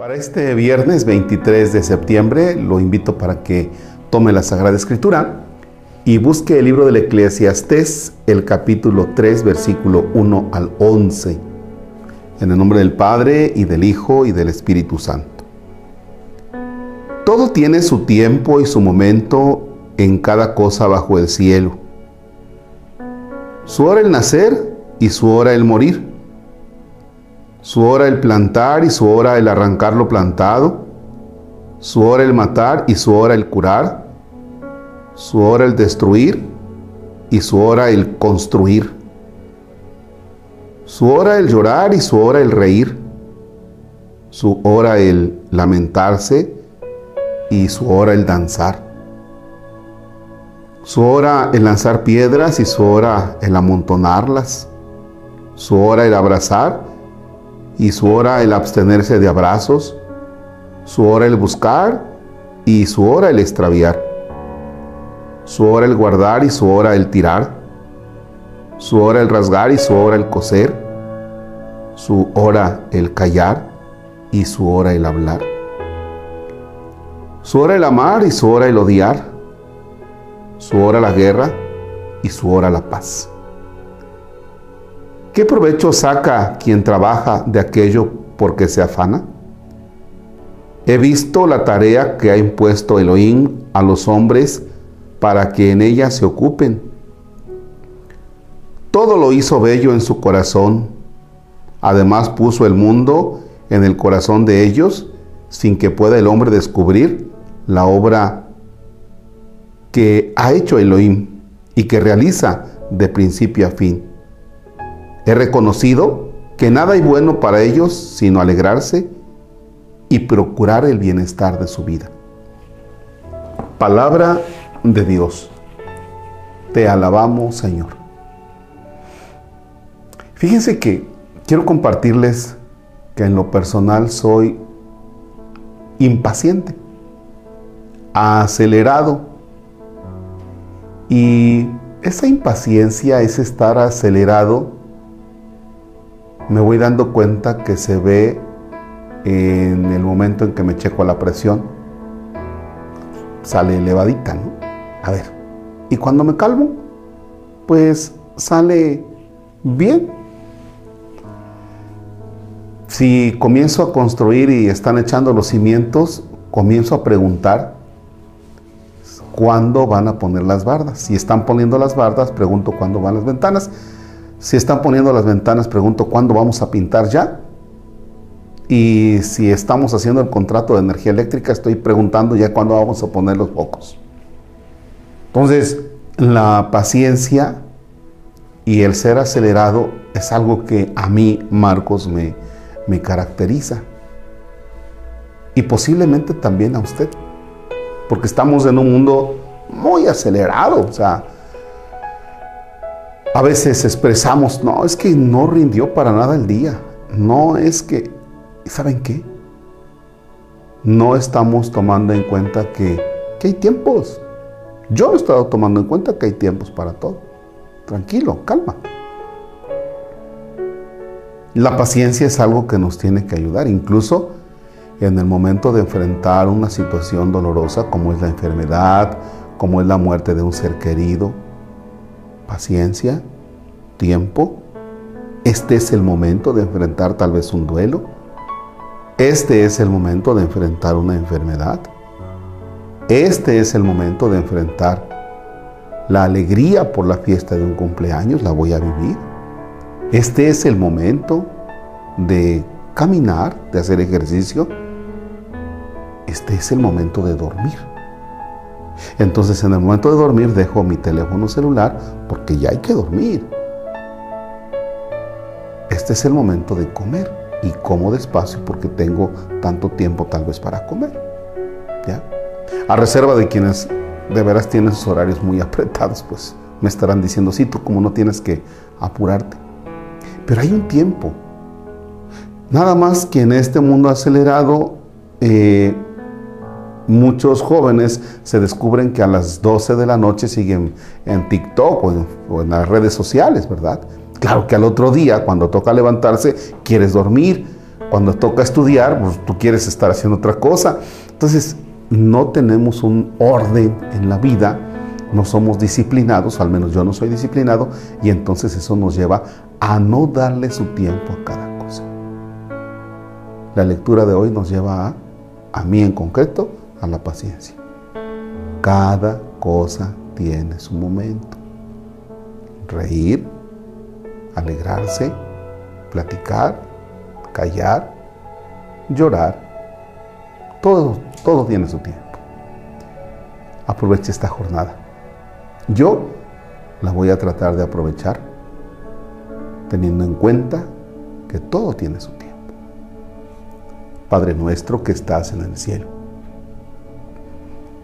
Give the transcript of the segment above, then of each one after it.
Para este viernes 23 de septiembre lo invito para que tome la Sagrada Escritura y busque el libro del Eclesiastés, el capítulo 3, versículo 1 al 11, en el nombre del Padre y del Hijo y del Espíritu Santo. Todo tiene su tiempo y su momento en cada cosa bajo el cielo. Su hora el nacer y su hora el morir su hora el plantar y su hora el arrancar lo plantado, su hora el matar y su hora el curar, su hora el destruir y su hora el construir, su hora el llorar y su hora el reír, su hora el lamentarse y su hora el danzar, su hora el lanzar piedras y su hora el amontonarlas, su hora el abrazar y su hora el abstenerse de abrazos, su hora el buscar y su hora el extraviar, su hora el guardar y su hora el tirar, su hora el rasgar y su hora el coser, su hora el callar y su hora el hablar, su hora el amar y su hora el odiar, su hora la guerra y su hora la paz. ¿Qué provecho saca quien trabaja de aquello porque se afana? He visto la tarea que ha impuesto Elohim a los hombres para que en ella se ocupen. Todo lo hizo bello en su corazón. Además puso el mundo en el corazón de ellos sin que pueda el hombre descubrir la obra que ha hecho Elohim y que realiza de principio a fin. He reconocido que nada hay bueno para ellos sino alegrarse y procurar el bienestar de su vida. Palabra de Dios. Te alabamos, Señor. Fíjense que quiero compartirles que en lo personal soy impaciente, acelerado. Y esa impaciencia es estar acelerado me voy dando cuenta que se ve en el momento en que me checo la presión, sale elevadita, ¿no? A ver, y cuando me calmo, pues sale bien. Si comienzo a construir y están echando los cimientos, comienzo a preguntar cuándo van a poner las bardas. Si están poniendo las bardas, pregunto cuándo van las ventanas. Si están poniendo las ventanas, pregunto cuándo vamos a pintar ya. Y si estamos haciendo el contrato de energía eléctrica, estoy preguntando ya cuándo vamos a poner los focos. Entonces, la paciencia y el ser acelerado es algo que a mí, Marcos, me, me caracteriza. Y posiblemente también a usted. Porque estamos en un mundo muy acelerado. O sea, a veces expresamos, no, es que no rindió para nada el día. No es que, ¿saben qué? No estamos tomando en cuenta que, que hay tiempos. Yo he estado tomando en cuenta que hay tiempos para todo. Tranquilo, calma. La paciencia es algo que nos tiene que ayudar, incluso en el momento de enfrentar una situación dolorosa como es la enfermedad, como es la muerte de un ser querido, paciencia, tiempo. Este es el momento de enfrentar tal vez un duelo. Este es el momento de enfrentar una enfermedad. Este es el momento de enfrentar la alegría por la fiesta de un cumpleaños, la voy a vivir. Este es el momento de caminar, de hacer ejercicio. Este es el momento de dormir. Entonces en el momento de dormir dejo mi teléfono celular porque ya hay que dormir. Este es el momento de comer y como despacio porque tengo tanto tiempo tal vez para comer. ¿Ya? A reserva de quienes de veras tienen sus horarios muy apretados, pues me estarán diciendo, sí, tú como no tienes que apurarte. Pero hay un tiempo. Nada más que en este mundo acelerado eh, muchos jóvenes se descubren que a las 12 de la noche siguen en TikTok o en, las redes sociales, ¿verdad? Claro que al otro día, cuando toca levantarse, quieres dormir, Cuando toca estudiar, pues tú quieres estar haciendo otra cosa. Entonces, no tenemos un orden en la vida, no somos disciplinados, al menos yo no soy disciplinado, y entonces eso nos lleva a no darle su tiempo a cada cosa. La lectura de hoy nos lleva a, a mí en concreto, a la paciencia. Cada cosa tiene su momento. Reír, alegrarse, platicar, callar, llorar. Todo, todo tiene su tiempo. Aproveche esta jornada. Yo la voy a tratar de aprovechar teniendo en cuenta que todo tiene su tiempo. Padre nuestro que estás en el cielo,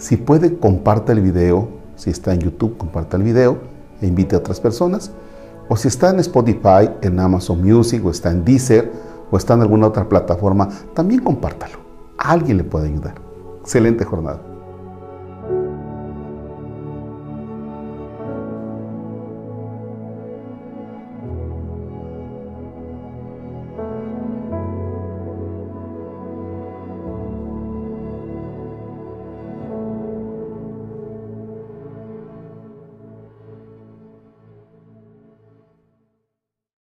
Si puede, comparte el video. Si está en YouTube, comparte el video e invite a otras personas. O si está en Spotify, en Amazon Music, o está en Deezer, o está en alguna otra plataforma, también compártalo. Alguien le puede ayudar. Excelente jornada.